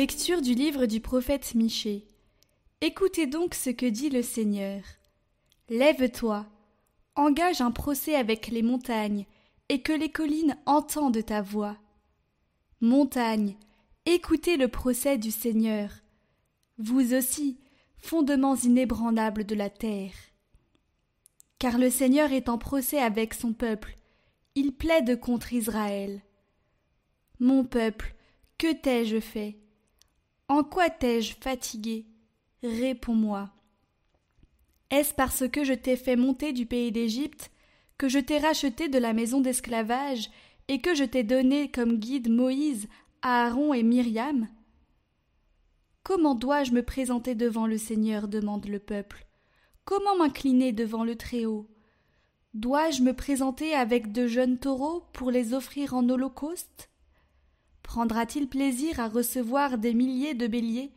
Lecture du livre du prophète Michée. Écoutez donc ce que dit le Seigneur. Lève-toi, engage un procès avec les montagnes, et que les collines entendent ta voix. Montagnes, écoutez le procès du Seigneur. Vous aussi, fondements inébranlables de la terre. Car le Seigneur est en procès avec son peuple, il plaide contre Israël. Mon peuple, que t'ai-je fait? En quoi t'ai-je fatigué? Réponds-moi. Est-ce parce que je t'ai fait monter du pays d'Égypte, que je t'ai racheté de la maison d'esclavage, et que je t'ai donné comme guide Moïse, Aaron et Myriam? Comment dois-je me présenter devant le Seigneur? demande le peuple. Comment m'incliner devant le Très-Haut? Dois-je me présenter avec de jeunes taureaux pour les offrir en holocauste? Prendra-t-il plaisir à recevoir des milliers de béliers,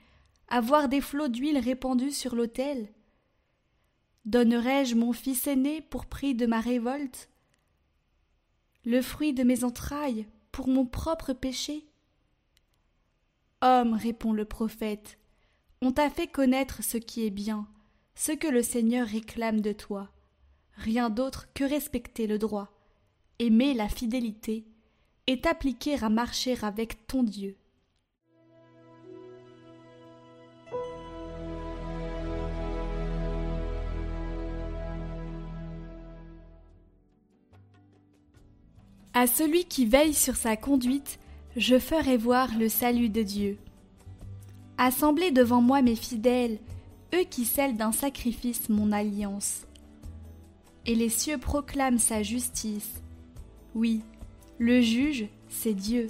à voir des flots d'huile répandus sur l'autel? Donnerai-je mon fils aîné pour prix de ma révolte? Le fruit de mes entrailles pour mon propre péché? Homme, répond le prophète, on t'a fait connaître ce qui est bien, ce que le Seigneur réclame de toi, rien d'autre que respecter le droit, aimer la fidélité, et t'appliquer à marcher avec ton Dieu. À celui qui veille sur sa conduite, je ferai voir le salut de Dieu. Assemblez devant moi mes fidèles, eux qui scellent d'un sacrifice mon alliance. Et les cieux proclament sa justice. Oui, le juge, c'est Dieu.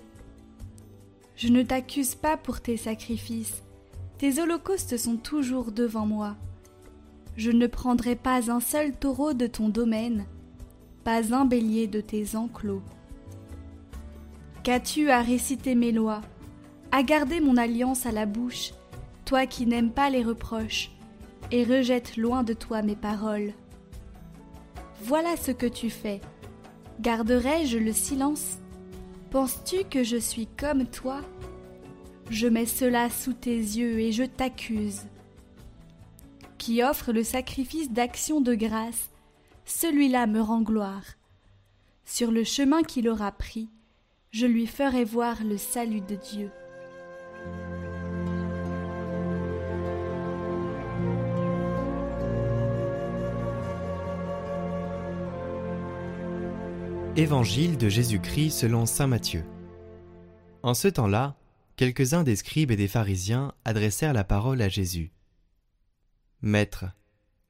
Je ne t'accuse pas pour tes sacrifices. Tes holocaustes sont toujours devant moi. Je ne prendrai pas un seul taureau de ton domaine, pas un bélier de tes enclos. Qu'as-tu à réciter mes lois, à garder mon alliance à la bouche, toi qui n'aimes pas les reproches, et rejettes loin de toi mes paroles? Voilà ce que tu fais. Garderai-je le silence? Penses-tu que je suis comme toi? Je mets cela sous tes yeux et je t'accuse. Qui offre le sacrifice d'action de grâce, celui-là me rend gloire. Sur le chemin qu'il aura pris, je lui ferai voir le salut de Dieu. Évangile de Jésus-Christ selon Saint Matthieu. En ce temps-là, quelques-uns des scribes et des pharisiens adressèrent la parole à Jésus. Maître,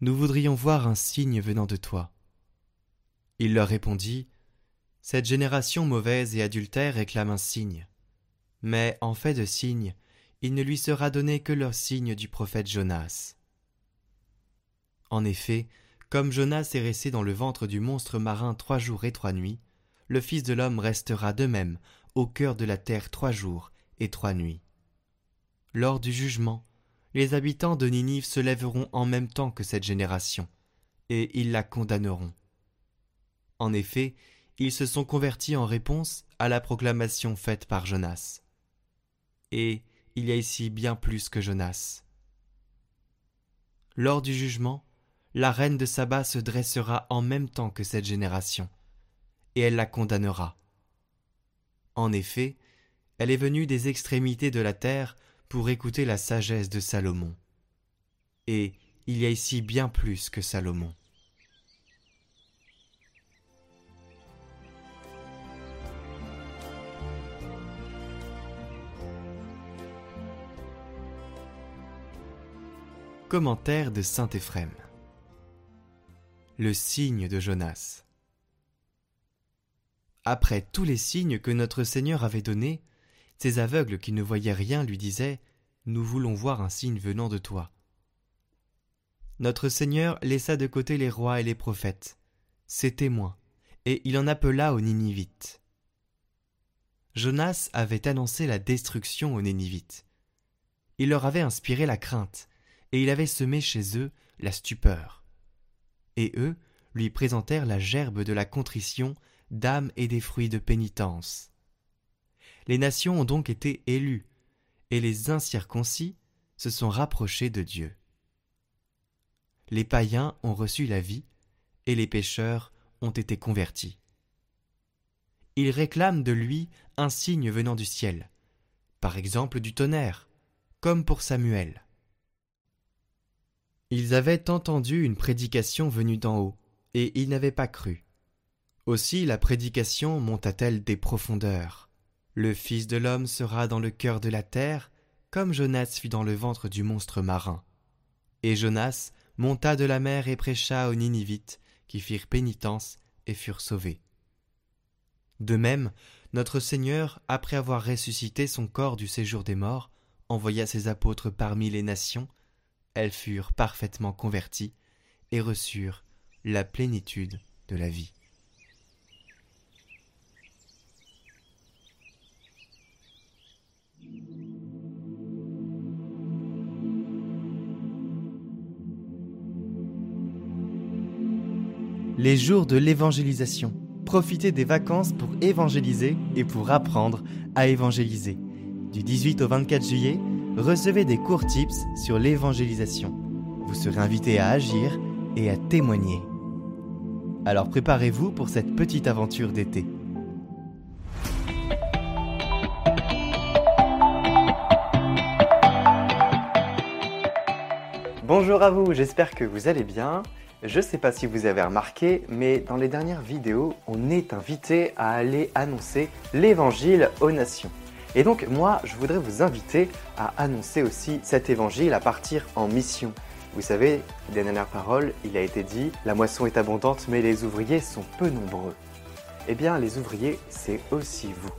nous voudrions voir un signe venant de toi. Il leur répondit Cette génération mauvaise et adultère réclame un signe. Mais en fait de signe, il ne lui sera donné que le signe du prophète Jonas. En effet, comme Jonas est resté dans le ventre du monstre marin trois jours et trois nuits, le Fils de l'homme restera de même au cœur de la terre trois jours et trois nuits. Lors du jugement, les habitants de Ninive se lèveront en même temps que cette génération, et ils la condamneront. En effet, ils se sont convertis en réponse à la proclamation faite par Jonas. Et il y a ici bien plus que Jonas. Lors du jugement, la reine de Saba se dressera en même temps que cette génération, et elle la condamnera. En effet, elle est venue des extrémités de la terre pour écouter la sagesse de Salomon. Et il y a ici bien plus que Salomon. Commentaire de Saint Éphrem le signe de Jonas. Après tous les signes que notre Seigneur avait donnés, ces aveugles qui ne voyaient rien lui disaient Nous voulons voir un signe venant de toi. Notre Seigneur laissa de côté les rois et les prophètes, ses témoins, et il en appela aux Ninivites. Jonas avait annoncé la destruction aux Ninivites. Il leur avait inspiré la crainte, et il avait semé chez eux la stupeur et eux lui présentèrent la gerbe de la contrition d'âme et des fruits de pénitence. Les nations ont donc été élues, et les incirconcis se sont rapprochés de Dieu. Les païens ont reçu la vie et les pécheurs ont été convertis. Ils réclament de lui un signe venant du ciel, par exemple du tonnerre, comme pour Samuel. Ils avaient entendu une prédication venue d'en haut, et ils n'avaient pas cru. Aussi la prédication monta-t-elle des profondeurs. Le Fils de l'homme sera dans le cœur de la terre, comme Jonas fut dans le ventre du monstre marin. Et Jonas monta de la mer et prêcha aux Ninivites, qui firent pénitence et furent sauvés. De même, notre Seigneur, après avoir ressuscité son corps du séjour des morts, envoya ses apôtres parmi les nations, elles furent parfaitement converties et reçurent la plénitude de la vie. Les jours de l'évangélisation. Profitez des vacances pour évangéliser et pour apprendre à évangéliser. Du 18 au 24 juillet, recevez des courts tips sur l'évangélisation. Vous serez invité à agir et à témoigner. Alors préparez-vous pour cette petite aventure d'été. Bonjour à vous, j'espère que vous allez bien. Je ne sais pas si vous avez remarqué, mais dans les dernières vidéos, on est invité à aller annoncer l'évangile aux nations. Et donc moi, je voudrais vous inviter à annoncer aussi cet évangile à partir en mission. Vous savez, des dernières paroles, il a été dit La moisson est abondante, mais les ouvriers sont peu nombreux. Eh bien, les ouvriers, c'est aussi vous.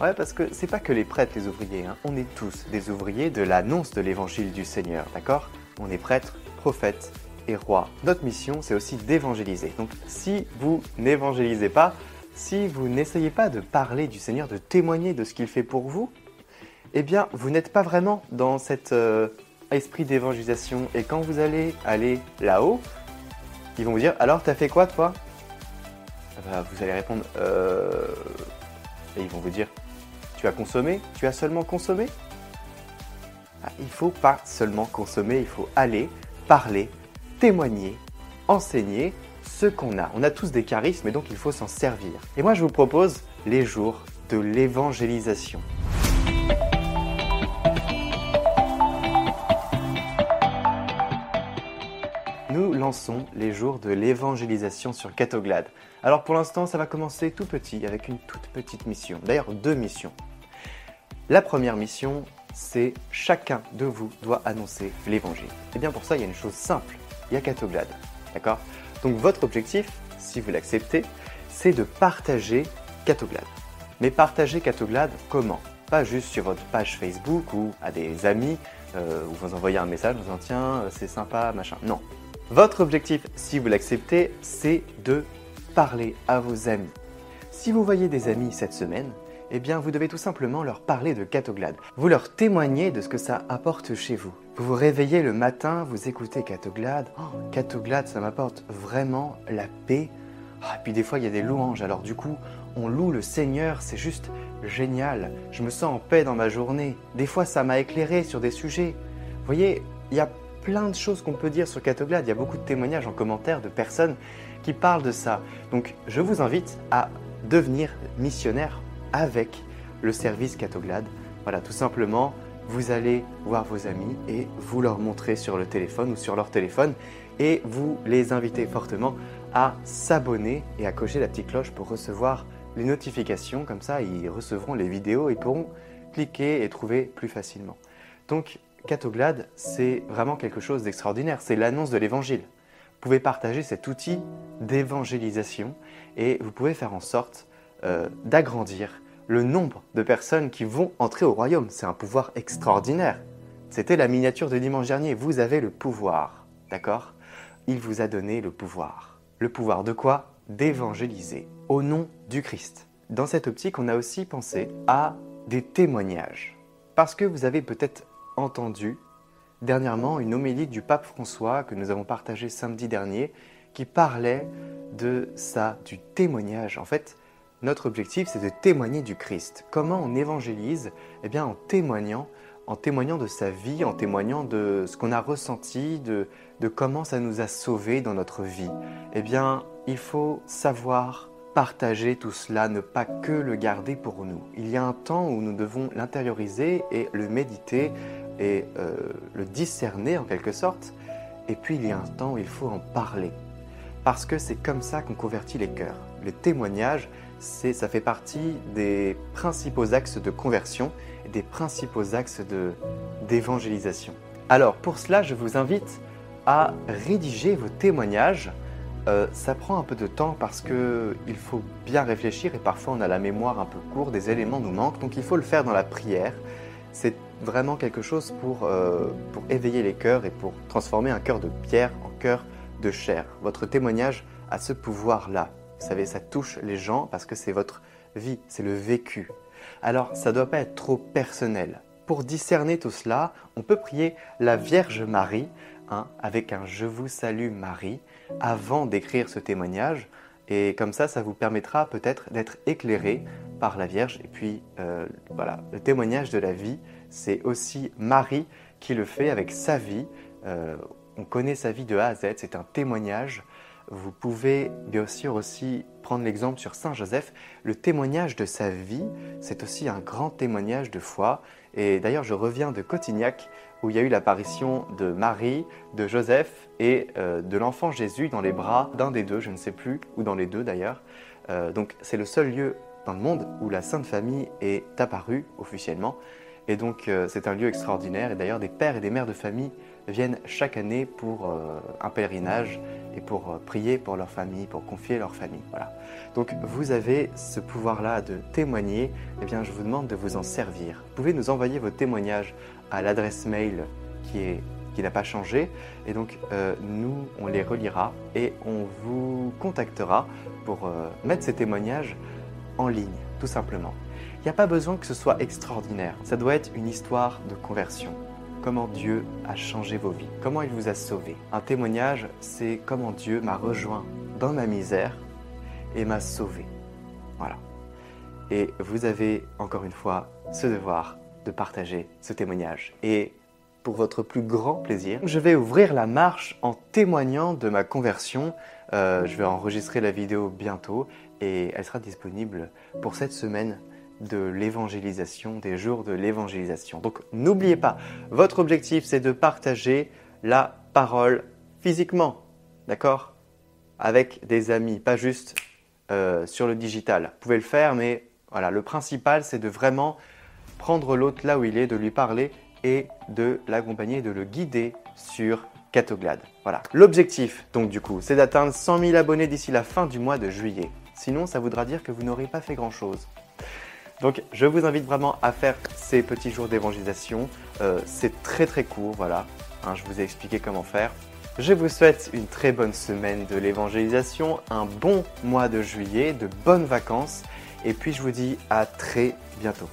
Ouais, parce que c'est pas que les prêtres, les ouvriers, hein. on est tous des ouvriers de l'annonce de l'évangile du Seigneur, d'accord? On est prêtres, prophètes, et roi. Notre mission, c'est aussi d'évangéliser. Donc si vous n'évangélisez pas, si vous n'essayez pas de parler du Seigneur, de témoigner de ce qu'il fait pour vous, eh bien, vous n'êtes pas vraiment dans cet euh, esprit d'évangélisation. Et quand vous allez aller là-haut, ils vont vous dire Alors, t'as fait quoi, toi? Ah bah, Vous allez répondre euh... Et ils vont vous dire Tu as consommé? Tu as seulement consommé? Ah, Il faut pas seulement consommer, il faut aller, parler, témoigner, enseigner ce qu'on a. On a tous des charismes et donc il faut s'en servir. Et moi je vous propose les jours de l'évangélisation. Nous lançons les jours de l'évangélisation sur Catoglade. Alors pour l'instant, ça va commencer tout petit avec une toute petite mission. D'ailleurs, deux missions. La première mission, c'est chacun de vous doit annoncer l'évangile. Et bien pour ça, il y a une chose simple il y a Catoglade. D'accord? Donc votre objectif, si vous l'acceptez, c'est de partager Catoglade. Mais partager Catoglade comment? Pas juste sur votre page Facebook ou à des amis, euh, où vous envoyez un message en disant tiens, c'est sympa, machin. Non. Votre objectif, si vous l'acceptez, c'est de parler à vos amis. Si vous voyez des amis cette semaine, eh bien vous devez tout simplement leur parler de Catoglade. Vous leur témoignez de ce que ça apporte chez vous. Vous vous réveillez le matin, vous écoutez Catoglade. Oh, Catoglade, ça m'apporte vraiment la paix. Ah, puis des fois, il y a des louanges. Alors du coup, on loue le Seigneur, c'est juste génial. Je me sens en paix dans ma journée. Des fois, ça m'a éclairé sur des sujets. Vous voyez, il y a plein de choses qu'on peut dire sur Catoglade. Il y a beaucoup de témoignages en commentaire de personnes qui parlent de ça. Donc, je vous invite à devenir missionnaire avec le service Catoglade. Voilà, tout simplement, vous allez voir vos amis et vous leur montrer sur le téléphone ou sur leur téléphone et vous les invitez fortement à s'abonner et à cocher la petite cloche pour recevoir les notifications. Comme ça, ils recevront les vidéos et pourront cliquer et trouver plus facilement. Donc, Catoglade, c'est vraiment quelque chose d'extraordinaire. C'est l'annonce de l'évangile. Vous pouvez partager cet outil d'évangélisation et vous pouvez faire en sorte euh, d'agrandir le nombre de personnes qui vont entrer au royaume. C'est un pouvoir extraordinaire. C'était la miniature de dimanche dernier. Vous avez le pouvoir, d'accord? Il vous a donné le pouvoir. Le pouvoir de quoi? D'évangéliser au nom du Christ. Dans cette optique, on a aussi pensé à des témoignages. Parce que vous avez peut-être entendu dernièrement une homélie du pape François que nous avons partagée samedi dernier qui parlait de ça, du témoignage. En fait, notre objectif, c'est de témoigner du Christ. Comment on évangélise? Eh bien, en témoignant, en témoignant de sa vie, en témoignant de ce qu'on a ressenti, de, de comment ça nous a sauvés dans notre vie. Eh bien, il faut savoir partager tout cela, ne pas que le garder pour nous. Il y a un temps où nous devons l'intérioriser et le méditer et euh, le discerner en quelque sorte. Et puis il y a un temps où il faut en parler. Parce que c'est comme ça qu'on convertit les cœurs. Le témoignage, ça fait partie des principaux axes de conversion et des principaux axes d'évangélisation. Alors pour cela, je vous invite à rédiger vos témoignages. Euh, ça prend un peu de temps parce qu'il faut bien réfléchir et parfois on a la mémoire un peu courte, des éléments nous manquent, donc il faut le faire dans la prière. C'est vraiment quelque chose pour, euh, pour éveiller les cœurs et pour transformer un cœur de pierre en cœur de chair. Votre témoignage a ce pouvoir-là. Vous savez, ça touche les gens parce que c'est votre vie, c'est le vécu. Alors, ça ne doit pas être trop personnel. Pour discerner tout cela, on peut prier la Vierge Marie hein, avec un Je vous salue Marie avant d'écrire ce témoignage. Et comme ça, ça vous permettra peut-être d'être éclairé par la Vierge. Et puis, euh, voilà, le témoignage de la vie, c'est aussi Marie qui le fait avec sa vie. Euh, on connaît sa vie de A à Z, c'est un témoignage vous pouvez bien sûr aussi prendre l'exemple sur Saint Joseph. Le témoignage de sa vie, c'est aussi un grand témoignage de foi. Et d'ailleurs, je reviens de Cotignac, où il y a eu l'apparition de Marie, de Joseph et euh, de l'enfant Jésus dans les bras d'un des deux, je ne sais plus, ou dans les deux d'ailleurs. Euh, donc c'est le seul lieu dans le monde où la Sainte Famille est apparue officiellement. Et donc euh, c'est un lieu extraordinaire. Et d'ailleurs des pères et des mères de famille viennent chaque année pour un pèlerinage et pour euh, prier pour leur famille, pour confier leur famille. Voilà. Donc vous avez ce pouvoir-là de témoigner, eh bien je vous demande de vous en servir. Vous pouvez nous envoyer vos témoignages à l'adresse mail qui est qui n'a pas changé. Et donc, euh, nous, on les relira et on vous contactera pour euh, mettre ces témoignages en ligne, tout simplement. Il n'y a pas besoin que ce soit extraordinaire. Ça doit être une histoire de conversion comment Dieu a changé vos vies, comment il vous a sauvé. Un témoignage, c'est comment Dieu m'a rejoint dans ma misère et m'a sauvé. Voilà. Et vous avez encore une fois ce devoir de partager ce témoignage. Et pour votre plus grand plaisir, je vais ouvrir la marche en témoignant de ma conversion. Euh, je vais enregistrer la vidéo bientôt et elle sera disponible pour cette semaine de l'évangélisation, des jours de l'évangélisation. Donc n'oubliez pas, votre objectif c'est de partager la parole physiquement, d'accord? Avec des amis, pas juste euh, sur le digital. Vous pouvez le faire, mais voilà, le principal c'est de vraiment prendre l'autre là où il est, de lui parler et de l'accompagner, de le guider sur Catoglade. Voilà. L'objectif, donc du coup, c'est d'atteindre 100 000 abonnés d'ici la fin du mois de juillet. Sinon, ça voudra dire que vous n'aurez pas fait grand-chose. Donc je vous invite vraiment à faire ces petits jours d'évangélisation. Euh, c'est très très court, voilà. Hein, je vous ai expliqué comment faire. Je vous souhaite une très bonne semaine de l'évangélisation, un bon mois de juillet, de bonnes vacances, et puis je vous dis à très bientôt.